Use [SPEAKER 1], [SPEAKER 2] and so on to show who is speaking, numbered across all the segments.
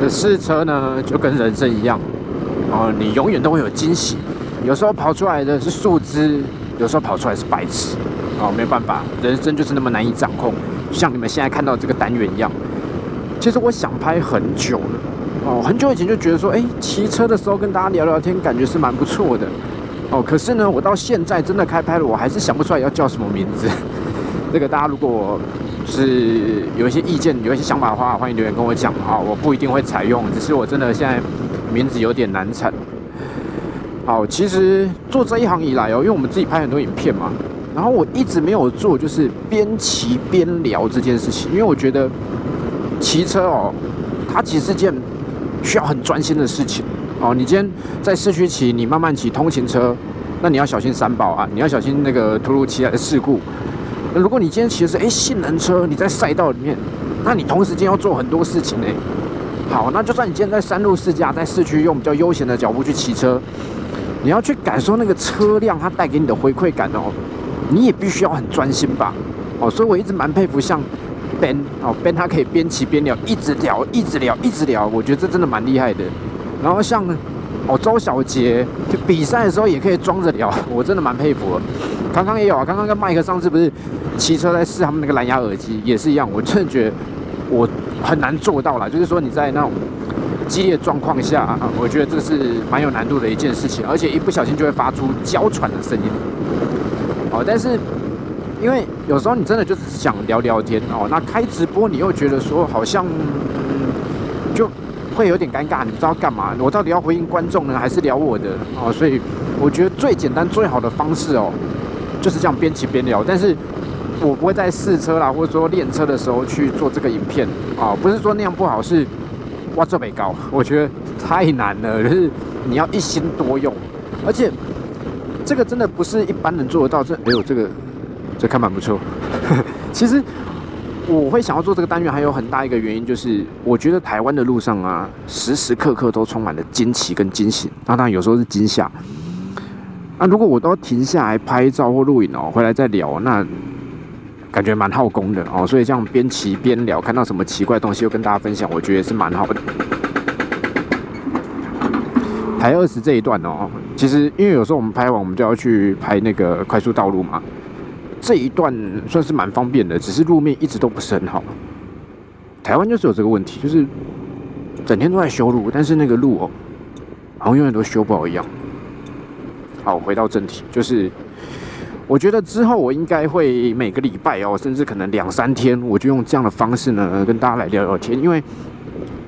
[SPEAKER 1] 那试车呢，就跟人生一样，哦，你永远都会有惊喜。有时候跑出来的是树枝，有时候跑出来是白痴，哦，没办法，人生就是那么难以掌控。像你们现在看到这个单元一样，其实我想拍很久了，哦，很久以前就觉得说，哎，骑车的时候跟大家聊聊天，感觉是蛮不错的，哦，可是呢，我到现在真的开拍了，我还是想不出来要叫什么名字。这个大家如果是有一些意见、有一些想法的话，欢迎留言跟我讲啊，我不一定会采用，只是我真的现在名字有点难产。好，其实做这一行以来哦，因为我们自己拍很多影片嘛。然后我一直没有做，就是边骑边聊这件事情，因为我觉得骑车哦，它其实是件需要很专心的事情哦。你今天在市区骑，你慢慢骑通勤车，那你要小心三宝啊，你要小心那个突如其来的事故。如果你今天骑的是哎性能车，你在赛道里面，那你同时间要做很多事情呢。好，那就算你今天在山路试驾，在市区用比较悠闲的脚步去骑车，你要去感受那个车辆它带给你的回馈感哦。你也必须要很专心吧，哦，所以我一直蛮佩服像 Ben 哦，Ben 他可以边骑边聊，一直聊，一直聊，一直聊，我觉得这真的蛮厉害的。然后像哦周小杰就比赛的时候也可以装着聊，我真的蛮佩服。刚刚也有啊，刚刚跟麦克上次不是骑车在试他们那个蓝牙耳机，也是一样，我真的觉得我很难做到了，就是说你在那种激烈状况下，我觉得这是蛮有难度的一件事情，而且一不小心就会发出娇喘的声音。哦，但是因为有时候你真的就是想聊聊天哦，那开直播你又觉得说好像会有点尴尬，你不知道干嘛，我到底要回应观众呢，还是聊我的哦？所以我觉得最简单最好的方式哦，就是这样边骑边聊。但是我不会在试车啦，或者说练车的时候去做这个影片啊，不是说那样不好，是哇这北高，我觉得太难了，就是你要一心多用，而且。这个真的不是一般人做得到。这哎呦，这个这看蛮不错。其实我会想要做这个单元，还有很大一个原因就是，我觉得台湾的路上啊，时时刻刻都充满了惊奇跟惊喜。当然有时候是惊吓。那如果我都要停下来拍照或录影哦，回来再聊，那感觉蛮耗工的哦。所以这样边骑边聊，看到什么奇怪东西又跟大家分享，我觉得是蛮好的。台二十这一段哦，其实因为有时候我们拍完，我们就要去拍那个快速道路嘛。这一段算是蛮方便的，只是路面一直都不是很好。台湾就是有这个问题，就是整天都在修路，但是那个路哦，好像永远都修不好一样。好，回到正题，就是我觉得之后我应该会每个礼拜哦，甚至可能两三天，我就用这样的方式呢，跟大家来聊聊天，因为。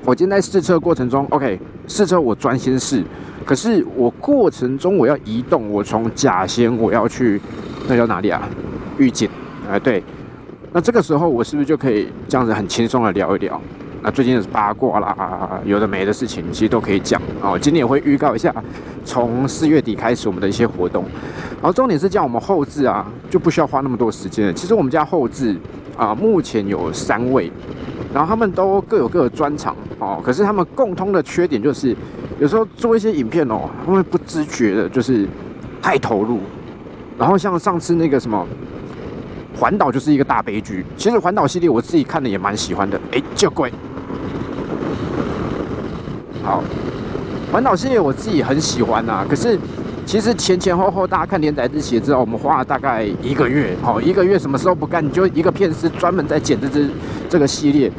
[SPEAKER 1] 我今天在试车过程中，OK，试车我专心试，可是我过程中我要移动，我从甲仙我要去，那叫哪里啊？预警，哎对，那这个时候我是不是就可以这样子很轻松的聊一聊？那最近的八卦啦，有的没的事情，其实都可以讲哦。今天也会预告一下，从四月底开始我们的一些活动，然后重点是这样我们后置啊，就不需要花那么多时间了。其实我们家后置啊，目前有三位。然后他们都各有各的专长哦，可是他们共通的缺点就是，有时候做一些影片哦，他们不自觉的，就是太投入。然后像上次那个什么环岛就是一个大悲剧。其实环岛系列我自己看的也蛮喜欢的。哎，就贵。好，环岛系列我自己很喜欢呐。可是其实前前后后大家看连载日期之后，我们花了大概一个月。好，一个月什么时候不干，你就一个片师专门在剪这支这个系列。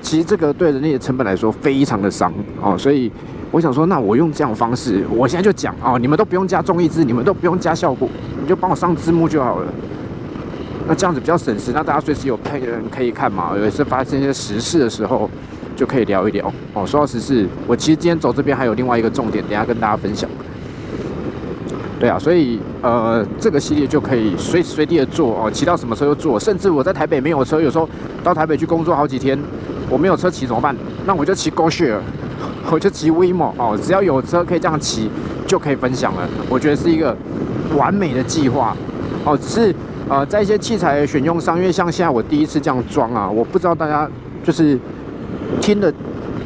[SPEAKER 1] 其实这个对人类的成本来说非常的伤哦，所以我想说，那我用这样方式，我现在就讲哦，你们都不用加综艺字，你们都不用加效果，你就帮我上字幕就好了。那这样子比较省时，那大家随时有配人可以看嘛。有一次发生一些时事的时候，就可以聊一聊哦。说到时事，我其实今天走这边还有另外一个重点，等下跟大家分享。对啊，所以呃，这个系列就可以随时随地的做哦，骑到什么车就做，甚至我在台北没有车，有时候到台北去工作好几天。我没有车骑怎么办？那我就骑 GoShare，我就骑 WeMo 哦，只要有车可以这样骑，就可以分享了。我觉得是一个完美的计划哦。只是呃，在一些器材选用上，因为像现在我第一次这样装啊，我不知道大家就是听的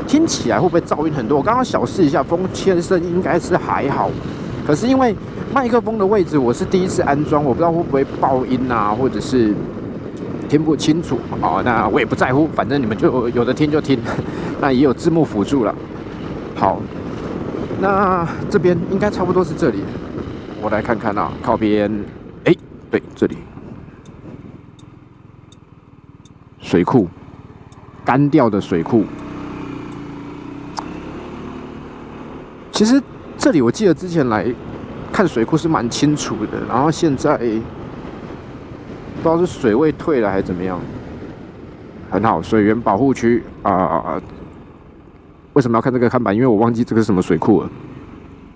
[SPEAKER 1] 听起来会不会噪音很多。我刚刚小试一下，风切声应该是还好。可是因为麦克风的位置我是第一次安装，我不知道会不会爆音啊，或者是听不清楚哦，那我也不在乎，反正你们就有的听就听，那也有字幕辅助了。好，那这边应该差不多是这里，我来看看啊，靠边，哎，对，这里水库，干掉的水库。其实这里我记得之前来看水库是蛮清楚的，然后现在。不知道是水位退了还是怎么样，很好，水源保护区啊！为什么要看这个看板？因为我忘记这个是什么水库了，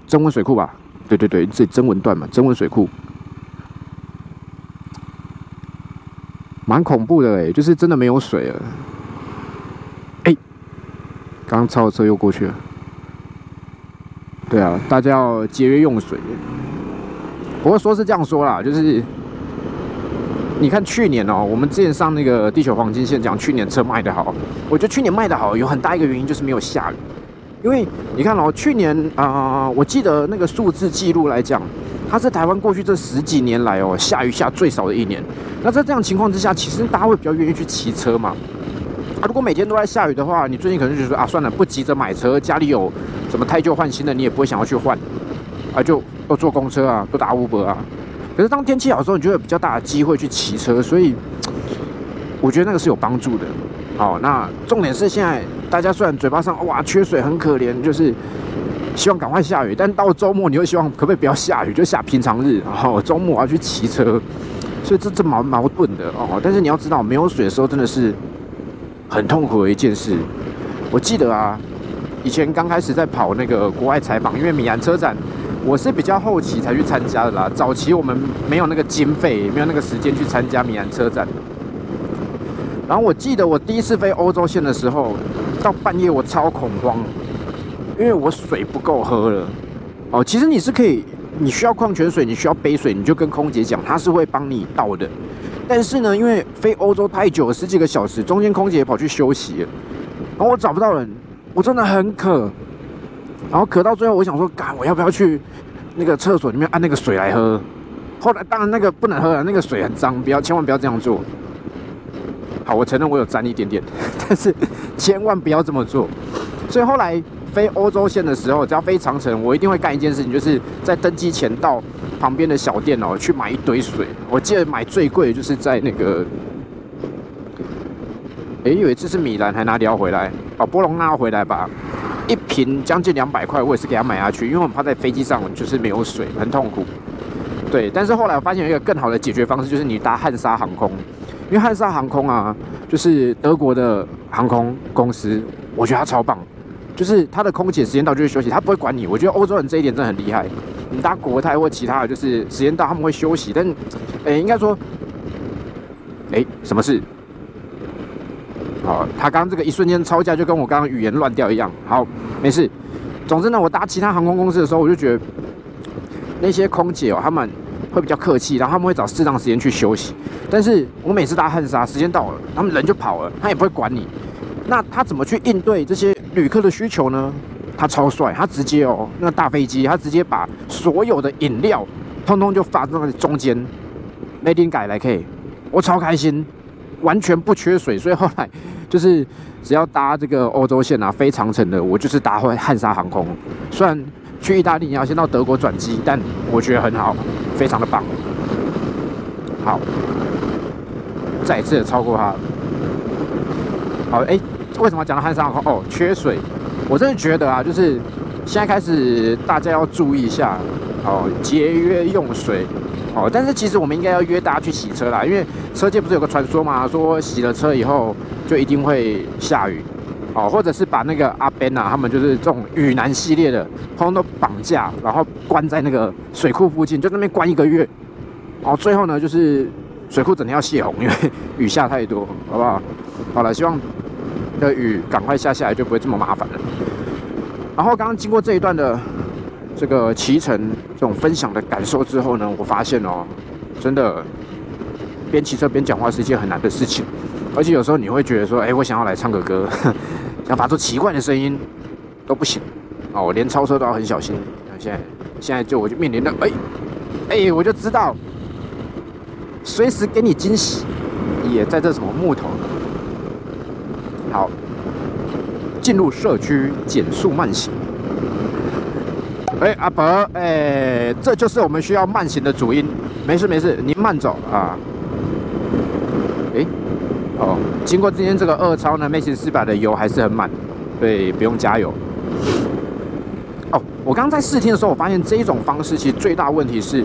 [SPEAKER 1] 增温水库吧？对对对，这增温段嘛，增温水库，蛮恐怖的哎，就是真的没有水了。哎，刚刚超车又过去了。对啊，大家要节约用水。不过说是这样说啦，就是。你看去年哦，我们之前上那个地球黄金线讲去年车卖的好，我觉得去年卖的好有很大一个原因就是没有下雨，因为你看哦，去年啊，我记得那个数字记录来讲，它是台湾过去这十几年来哦下雨下最少的一年。那在这样情况之下，其实大家会比较愿意去骑车嘛。啊，如果每天都在下雨的话，你最近可能就说啊，算了，不急着买车，家里有什么太旧换新的，你也不会想要去换，啊，就都坐公车啊，都打 Uber 啊。可是当天气好的时候，你就有比较大的机会去骑车，所以我觉得那个是有帮助的。好，那重点是现在大家虽然嘴巴上哇缺水很可怜，就是希望赶快下雨，但到周末你会希望可不可以不要下雨，就下平常日。然后周末我要去骑车，所以这这矛矛盾的哦。但是你要知道，没有水的时候真的是很痛苦的一件事。我记得啊，以前刚开始在跑那个国外采访，因为米兰车展。我是比较后期才去参加的啦，早期我们没有那个经费，没有那个时间去参加米兰车展。然后我记得我第一次飞欧洲线的时候，到半夜我超恐慌，因为我水不够喝了。哦，其实你是可以，你需要矿泉水，你需要杯水，你就跟空姐讲，她是会帮你倒的。但是呢，因为飞欧洲太久了，十几个小时，中间空姐跑去休息了，然后我找不到人，我真的很渴。然后渴到最后，我想说，干，我要不要去那个厕所里面按那个水来喝？后来当然那个不能喝了，那个水很脏，不要，千万不要这样做。好，我承认我有沾一点点，但是千万不要这么做。所以后来飞欧洲线的时候，只要飞长城，我一定会干一件事情，就是在登机前到旁边的小店哦，去买一堆水。我记得买最贵的就是在那个，哎，有一次是米兰还哪里要回来？哦，波隆那回来吧。一瓶将近两百块，我也是给他买下去，因为我们怕在飞机上就是没有水，很痛苦。对，但是后来我发现有一个更好的解决方式，就是你搭汉莎航空，因为汉莎航空啊，就是德国的航空公司，我觉得它超棒，就是他的空姐时间到就会休息，他不会管你。我觉得欧洲人这一点真的很厉害。你搭国泰或其他的，就是时间到他们会休息，但，诶，应该说，诶，什么事？好，他刚刚这个一瞬间吵架，就跟我刚刚语言乱掉一样。好，没事。总之呢，我搭其他航空公司的时候，我就觉得那些空姐哦，他们会比较客气，然后他们会找适当时间去休息。但是我每次搭汉莎，时间到了，他们人就跑了，他也不会管你。那他怎么去应对这些旅客的需求呢？他超帅，他直接哦，那大飞机，他直接把所有的饮料通通就放在中间，没点改来 K，我超开心。完全不缺水，所以后来 就是只要搭这个欧洲线啊，飞长城的，我就是搭回汉莎航空。虽然去意大利你要先到德国转机，但我觉得很好，非常的棒。好，再一次的超过他。好，哎，为什么讲到汉莎航空？哦，缺水。我真的觉得啊，就是现在开始大家要注意一下，哦，节约用水。哦，但是其实我们应该要约大家去洗车啦，因为车界不是有个传说嘛，说洗了车以后就一定会下雨，哦，或者是把那个阿 Ben 啊，他们就是这种雨男系列的，通通都绑架，然后关在那个水库附近，就那边关一个月，哦，最后呢就是水库整天要泄洪，因为雨下太多，好不好？好了，希望的雨赶快下下来，就不会这么麻烦了。然后刚刚经过这一段的。这个骑乘这种分享的感受之后呢，我发现哦，真的边骑车边讲话是一件很难的事情，而且有时候你会觉得说，哎，我想要来唱个歌，想发出奇怪的声音都不行哦，连超车都要很小心。现在现在就我就面临的，哎哎，我就知道随时给你惊喜，也在这什么木头。好，进入社区减速慢行。哎，阿伯，哎，这就是我们需要慢行的主因。没事没事，您慢走啊。哎，哦，经过今天这个二超呢，迈行四百的油还是很满，所以不用加油。哦，我刚在试听的时候，我发现这一种方式其实最大问题是，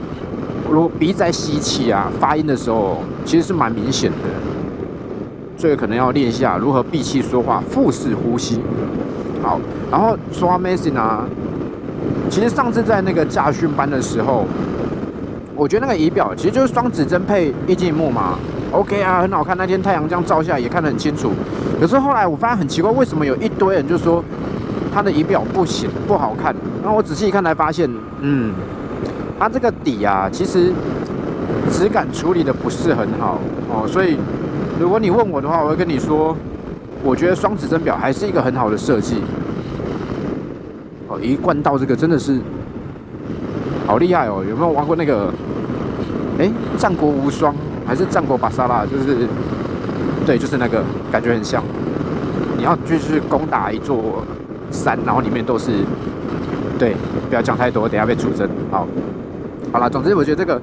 [SPEAKER 1] 如果鼻在吸气啊，发音的时候其实是蛮明显的。这个可能要练一下如何闭气说话，腹式呼吸。好，然后说话 messing 啊，其实上次在那个驾训班的时候，我觉得那个仪表其实就是双指针配液晶幕嘛，OK 啊，很好看。那天太阳这样照下来也看得很清楚。可是后来我发现很奇怪，为什么有一堆人就说它的仪表不行，不好看？然后我仔细一看才发现，嗯，它这个底啊，其实质感处理的不是很好哦，所以。如果你问我的话，我会跟你说，我觉得双指针表还是一个很好的设计。哦，一贯道这个真的是好厉害哦！有没有玩过那个？哎，战国无双还是战国巴萨拉？就是对，就是那个感觉很像。你要就是攻打一座山，然后里面都是对，不要讲太多，等下被出征。好，好了，总之我觉得这个。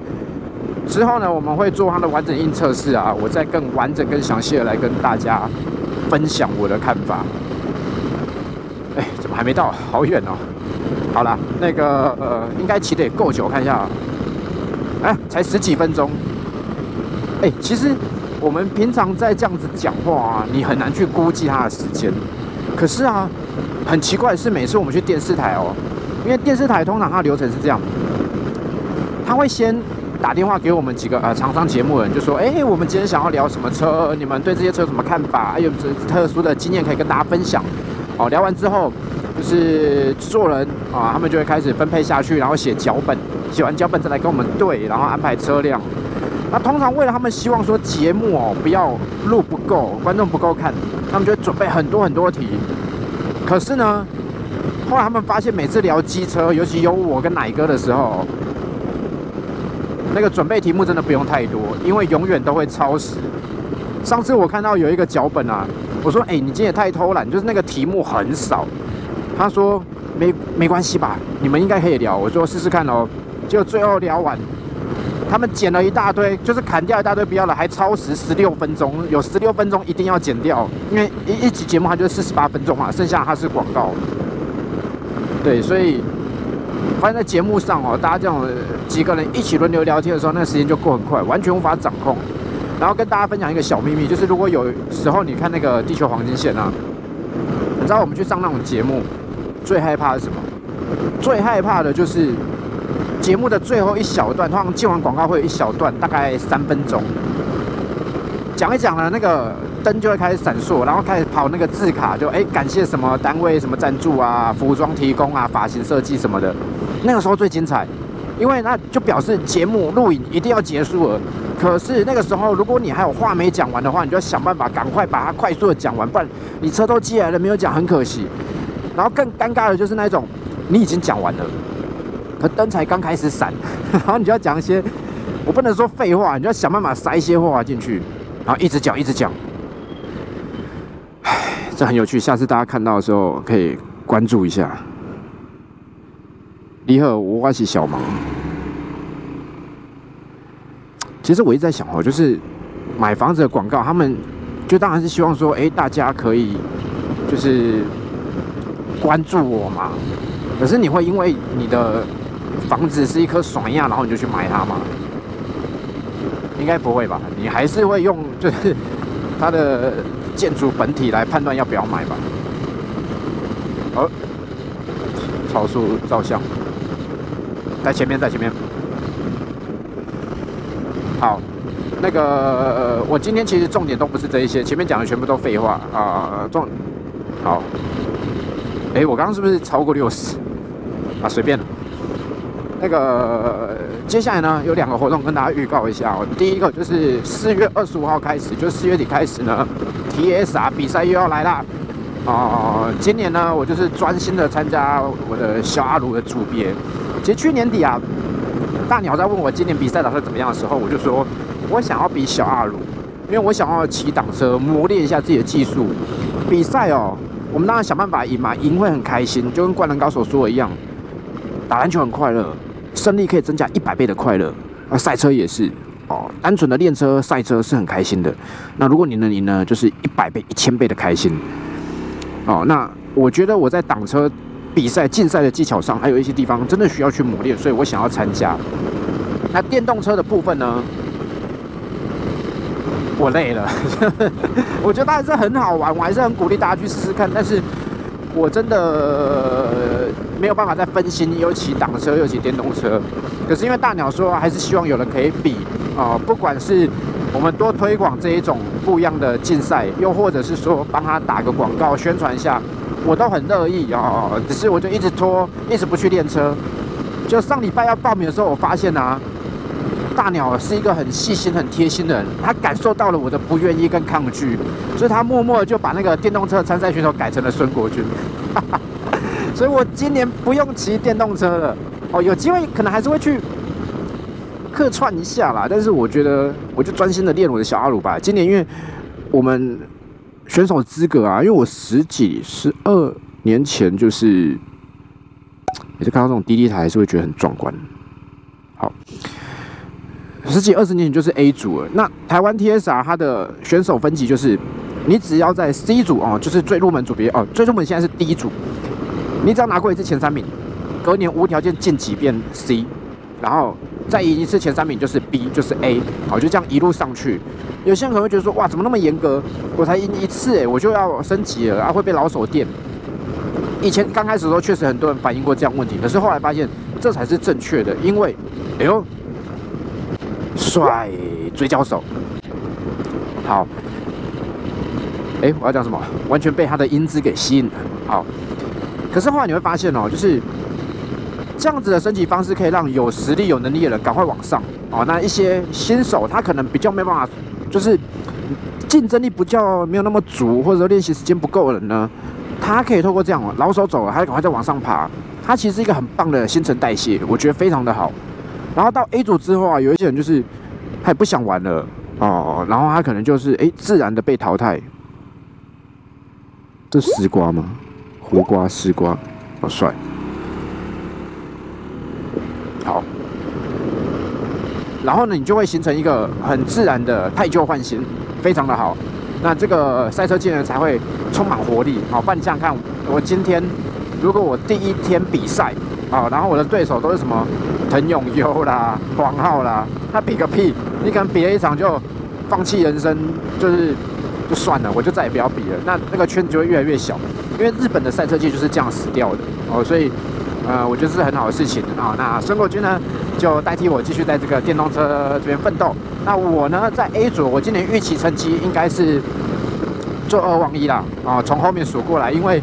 [SPEAKER 1] 之后呢，我们会做它的完整硬测试啊，我再更完整、更详细的来跟大家分享我的看法。哎，怎么还没到？好远哦！好了，那个呃，应该骑得也够久，看一下。啊哎，才十几分钟。哎，其实我们平常在这样子讲话啊，你很难去估计它的时间。可是啊，很奇怪是，每次我们去电视台哦，因为电视台通常它流程是这样，它会先。打电话给我们几个呃厂商节目人，就说：哎，我们今天想要聊什么车？你们对这些车有什么看法？还有特殊的经验可以跟大家分享。哦，聊完之后，就是制作人啊，他们就会开始分配下去，然后写脚本，写完脚本再来跟我们对，然后安排车辆。那通常为了他们希望说节目哦不要录不够，观众不够看，他们就会准备很多很多题。可是呢，后来他们发现每次聊机车，尤其有我跟奶哥的时候。那个准备题目真的不用太多，因为永远都会超时。上次我看到有一个脚本啊，我说：“哎，你今天也太偷懒，就是那个题目很少。”他说：“没没关系吧，你们应该可以聊。”我说：“试试看哦。”结果最后聊完，他们剪了一大堆，就是砍掉一大堆不要了，还超时十六分钟，有十六分钟一定要剪掉，因为一一集节目它就是四十八分钟嘛，剩下它是广告。对，所以。发现在节目上哦，大家这种几个人一起轮流聊天的时候，那时间就过很快，完全无法掌控。然后跟大家分享一个小秘密，就是如果有时候你看那个《地球黄金线》啊，你知道我们去上那种节目，最害怕是什么？最害怕的就是节目的最后一小段，通常接完广告会有一小段，大概三分钟，讲一讲了那个。灯就会开始闪烁，然后开始跑那个字卡，就哎感谢什么单位什么赞助啊，服装提供啊，发型设计什么的，那个时候最精彩，因为那就表示节目录影一定要结束了。可是那个时候，如果你还有话没讲完的话，你就要想办法赶快把它快速的讲完，不然你车都寄来了没有讲，很可惜。然后更尴尬的就是那种你已经讲完了，可灯才刚开始闪，然后你就要讲一些，我不能说废话，你就要想办法塞一些话进去，然后一直讲一直讲。唉这很有趣，下次大家看到的时候可以关注一下。你好，我是小芒。其实我一直在想哦，就是买房子的广告，他们就当然是希望说，哎，大家可以就是关注我嘛。可是你会因为你的房子是一颗爽样，然后你就去买它吗？应该不会吧？你还是会用就是它的。建筑本体来判断要不要买吧。哦，超速照相，在前面，在前面。好，那个我今天其实重点都不是这一些，前面讲的全部都废话啊。重好，哎，我刚刚是不是超过六十？啊，随便了。那个接下来呢，有两个活动跟大家预告一下哦。第一个就是四月二十五号开始，就四月底开始呢。T S R 比赛又要来啦！哦，今年呢，我就是专心的参加我的小阿鲁的组别。其实去年底啊，大鸟在问我今年比赛打算怎么样的时候，我就说我想要比小阿鲁。因为我想要骑挡车磨练一下自己的技术。比赛哦，我们当然想办法赢嘛，赢会很开心，就跟灌篮高手说的一样，打篮球很快乐，胜利可以增加一百倍的快乐。啊，赛车也是哦，单纯的练车赛车是很开心的。那如果你能赢呢，就是一百倍、一千倍的开心。哦，那我觉得我在挡车比赛竞赛的技巧上，还有一些地方真的需要去磨练，所以我想要参加。那电动车的部分呢？我累了，我觉得还是很好玩，我还是很鼓励大家去试试看。但是我真的没有办法再分心，又骑挡车又骑电动车。可是因为大鸟说，还是希望有人可以比啊，不管是我们多推广这一种不一样的竞赛，又或者是说帮他打个广告宣传一下，我都很乐意哦。只是我就一直拖，一直不去练车。就上礼拜要报名的时候，我发现啊。大鸟是一个很细心、很贴心的人，他感受到了我的不愿意跟抗拒，所以他默默就把那个电动车参赛选手改成了孙国军，所以我今年不用骑电动车了。哦，有机会可能还是会去客串一下啦，但是我觉得我就专心的练我的小阿鲁吧。今年因为我们选手资格啊，因为我十几、十二年前就是也是看到这种滴滴台，还是会觉得很壮观。十几二十年前就是 A 组了。那台湾 TSR 它的选手分级就是，你只要在 C 组哦，就是最入门组别哦，最入门现在是 D 组，你只要拿过一次前三名，隔年无条件晋级变 C，然后再赢一次前三名就是 B，就是 A，好就这样一路上去。有些人可能会觉得说，哇，怎么那么严格？我才赢一次哎，我就要升级了，然啊会被老手电。以前刚开始的时候确实很多人反映过这样问题，可是后来发现这才是正确的，因为，哎呦。帅追焦手，好，哎，我要讲什么？完全被他的英姿给吸引了。好，可是后来你会发现哦，就是这样子的升级方式，可以让有实力、有能力的人赶快往上。哦，那一些新手他可能比较没办法，就是竞争力不较没有那么足，或者说练习时间不够的人呢，他可以透过这样老手走了，他赶快再往上爬。他其实是一个很棒的新陈代谢，我觉得非常的好。然后到 A 组之后啊，有一些人就是他也不想玩了哦，然后他可能就是哎自然的被淘汰。这丝瓜吗？胡瓜丝瓜，好帅。好，然后呢，你就会形成一个很自然的太旧换新，非常的好。那这个赛车技能才会充满活力。好，不你想想看，我今天如果我第一天比赛。啊，然后我的对手都是什么滕永优啦、黄浩啦，他比个屁！你可能比了一场就放弃人生，就是就算了，我就再也不要比了。那那个圈子就会越来越小，因为日本的赛车界就是这样死掉的哦。所以，呃，我觉得是很好的事情啊。那孙国军呢，就代替我继续在这个电动车这边奋斗。那我呢，在 A 组，我今年预期成绩应该是做二望一啦啊，从后面数过来，因为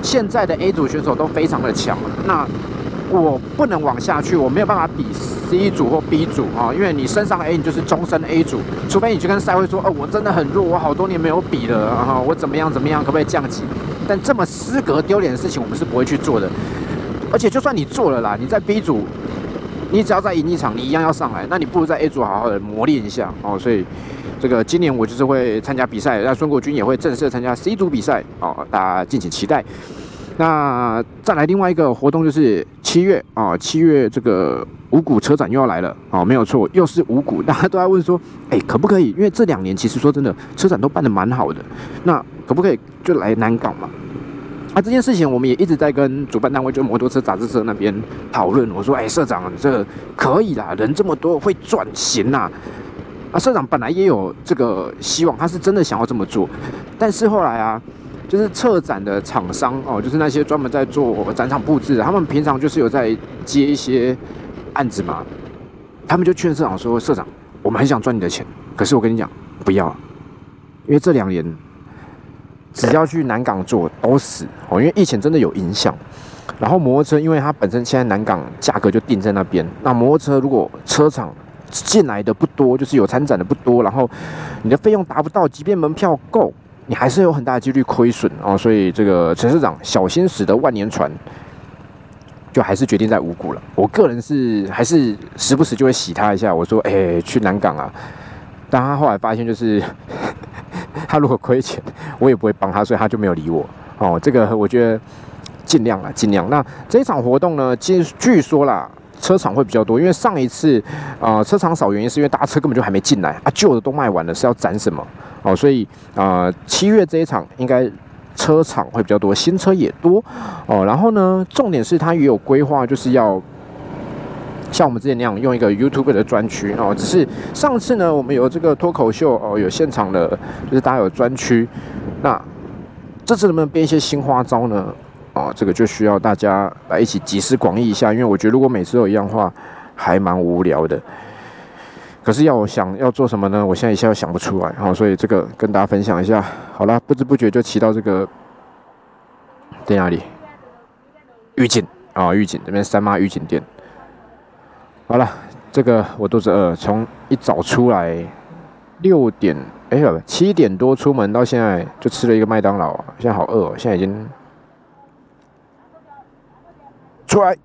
[SPEAKER 1] 现在的 A 组选手都非常的强。那我不能往下去，我没有办法比 C 组或 B 组啊，因为你升上 A，你就是终身 A 组，除非你去跟赛会说，哦，我真的很弱，我好多年没有比了啊，我怎么样怎么样，可不可以降级？但这么失格丢脸的事情，我们是不会去做的。而且就算你做了啦，你在 B 组，你只要再赢一场，你一样要上来，那你不如在 A 组好好的磨练一下哦。所以这个今年我就是会参加比赛，那孙国军也会正式参加 C 组比赛哦，大家敬请期待。那再来另外一个活动就是七月啊，七月这个五谷车展又要来了啊，没有错，又是五谷，大家都在问说，哎，可不可以？因为这两年其实说真的，车展都办得蛮好的，那可不可以就来南港嘛？啊，这件事情我们也一直在跟主办单位，就摩托车杂志社那边讨论。我说，哎，社长，这可以啦，人这么多，会赚钱呐。啊，社长本来也有这个希望，他是真的想要这么做，但是后来啊。就是策展的厂商哦，就是那些专门在做展场布置的，他们平常就是有在接一些案子嘛。他们就劝社长说：“社长，我们很想赚你的钱，可是我跟你讲，不要，因为这两年只要去南港做都死哦，因为疫情真的有影响。然后摩托车，因为它本身现在南港价格就定在那边，那摩托车如果车厂进来的不多，就是有参展的不多，然后你的费用达不到，即便门票够。”你还是有很大的几率亏损哦，所以这个陈市长小心驶得万年船，就还是决定在五股了。我个人是还是时不时就会洗他一下，我说：“哎，去南港啊！”但他后来发现，就是 他如果亏钱，我也不会帮他，所以他就没有理我。哦，这个我觉得尽量了，尽量。那这场活动呢，据据说啦，车厂会比较多，因为上一次啊车厂少，原因是因为大车根本就还没进来啊，旧的都卖完了，是要攒什么？哦，所以啊七月这一场应该车厂会比较多，新车也多哦。然后呢，重点是他也有规划，就是要。像我们之前那样用一个 YouTube 的专区哦，只是上次呢，我们有这个脱口秀哦，有现场的，就是大家有专区。那这次能不能编一些新花招呢？哦，这个就需要大家来一起集思广益一下，因为我觉得如果每次都一样话，还蛮无聊的。可是要我想要做什么呢？我现在一下又想不出来，哦，所以这个跟大家分享一下。好了，不知不觉就骑到这个在哪里？预警啊，预警这边三妈预警店。好了，这个我肚子饿，从一早出来六点，哎不七点多出门到现在就吃了一个麦当劳，现在好饿哦，现在已经出来。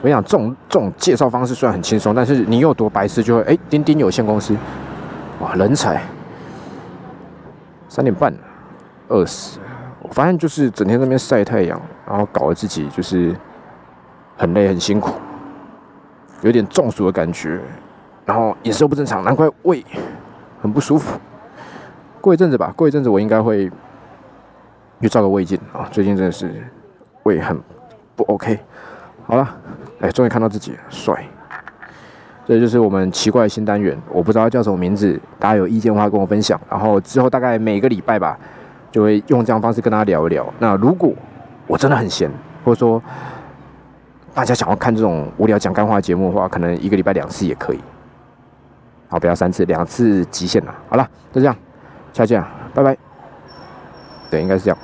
[SPEAKER 1] 我想这种这种介绍方式虽然很轻松，但是你有多白痴就会哎，钉钉有限公司，哇人才，三点半，饿死。我发现就是整天在那边晒太阳，然后搞得自己就是很累很辛苦，有点中暑的感觉，然后饮食不正常，难怪胃很不舒服。过一阵子吧，过一阵子我应该会去照个胃镜啊。最近真的是胃很不 OK。好了，哎，终于看到自己帅。这就是我们奇怪的新单元，我不知道叫什么名字，大家有意见的话跟我分享。然后之后大概每个礼拜吧。就会用这样方式跟大家聊一聊。那如果我真的很闲，或者说大家想要看这种无聊讲干话节目的话，可能一个礼拜两次也可以。好，不要三次，两次极限了。好了，就这样，下见，拜拜。对，应该是这样。